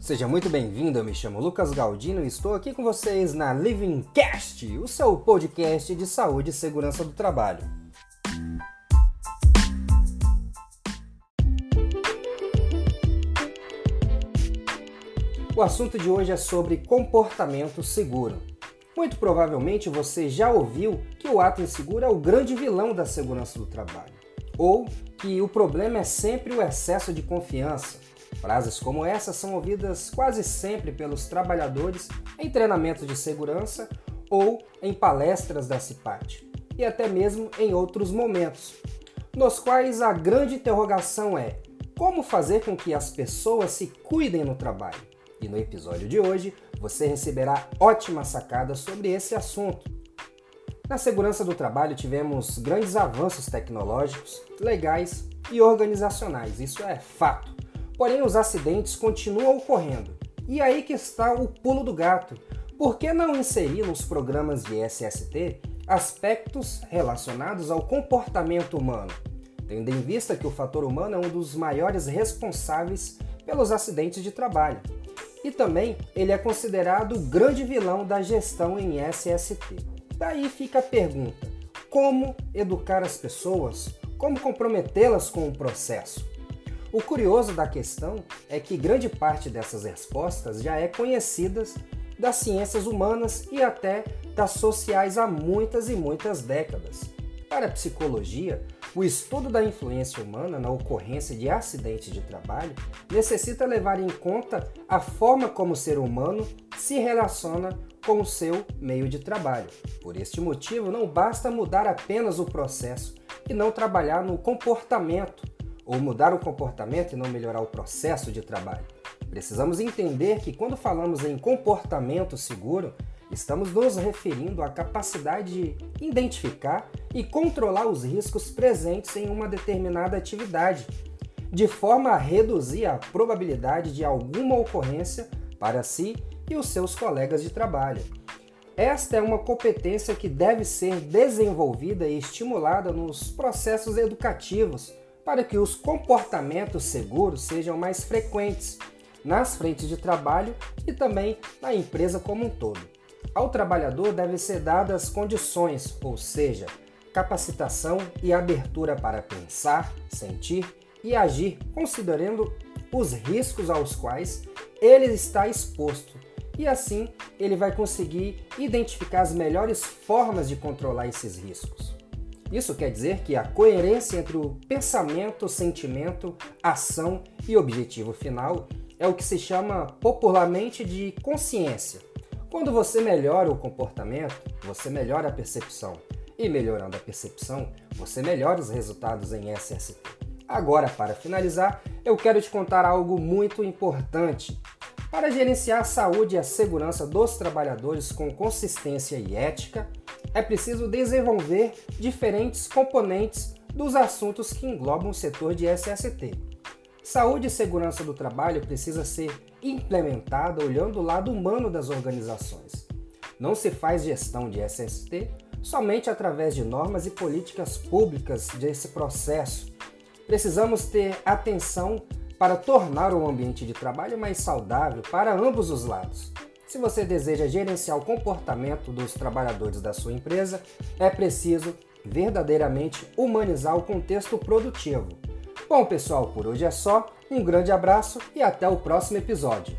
Seja muito bem-vindo, eu me chamo Lucas Galdino e estou aqui com vocês na Living Cast, o seu podcast de saúde e segurança do trabalho. O assunto de hoje é sobre comportamento seguro. Muito provavelmente você já ouviu que o ato inseguro é o grande vilão da segurança do trabalho, ou que o problema é sempre o excesso de confiança. Frases como essa são ouvidas quase sempre pelos trabalhadores em treinamentos de segurança ou em palestras da CIPAT, e até mesmo em outros momentos, nos quais a grande interrogação é como fazer com que as pessoas se cuidem no trabalho. E no episódio de hoje você receberá ótimas sacadas sobre esse assunto. Na segurança do trabalho tivemos grandes avanços tecnológicos, legais e organizacionais, isso é fato. Porém, os acidentes continuam ocorrendo. E aí que está o pulo do gato. Por que não inserir nos programas de SST aspectos relacionados ao comportamento humano, tendo em vista que o fator humano é um dos maiores responsáveis pelos acidentes de trabalho? e também ele é considerado o grande vilão da gestão em SST. Daí fica a pergunta: como educar as pessoas? Como comprometê-las com o processo? O curioso da questão é que grande parte dessas respostas já é conhecidas das ciências humanas e até das sociais há muitas e muitas décadas. Para a psicologia, o estudo da influência humana na ocorrência de acidentes de trabalho necessita levar em conta a forma como o ser humano se relaciona com o seu meio de trabalho. Por este motivo, não basta mudar apenas o processo e não trabalhar no comportamento, ou mudar o comportamento e não melhorar o processo de trabalho. Precisamos entender que quando falamos em comportamento seguro, Estamos nos referindo à capacidade de identificar e controlar os riscos presentes em uma determinada atividade, de forma a reduzir a probabilidade de alguma ocorrência para si e os seus colegas de trabalho. Esta é uma competência que deve ser desenvolvida e estimulada nos processos educativos para que os comportamentos seguros sejam mais frequentes nas frentes de trabalho e também na empresa como um todo. Ao trabalhador devem ser dadas condições, ou seja, capacitação e abertura para pensar, sentir e agir, considerando os riscos aos quais ele está exposto. E assim ele vai conseguir identificar as melhores formas de controlar esses riscos. Isso quer dizer que a coerência entre o pensamento, sentimento, ação e objetivo final é o que se chama popularmente de consciência quando você melhora o comportamento, você melhora a percepção. E melhorando a percepção, você melhora os resultados em SST. Agora, para finalizar, eu quero te contar algo muito importante. Para gerenciar a saúde e a segurança dos trabalhadores com consistência e ética, é preciso desenvolver diferentes componentes dos assuntos que englobam o setor de SST. Saúde e segurança do trabalho precisa ser implementada olhando o lado humano das organizações. Não se faz gestão de SST somente através de normas e políticas públicas desse processo. Precisamos ter atenção para tornar o ambiente de trabalho mais saudável para ambos os lados. Se você deseja gerenciar o comportamento dos trabalhadores da sua empresa, é preciso verdadeiramente humanizar o contexto produtivo Bom, pessoal, por hoje é só. Um grande abraço e até o próximo episódio.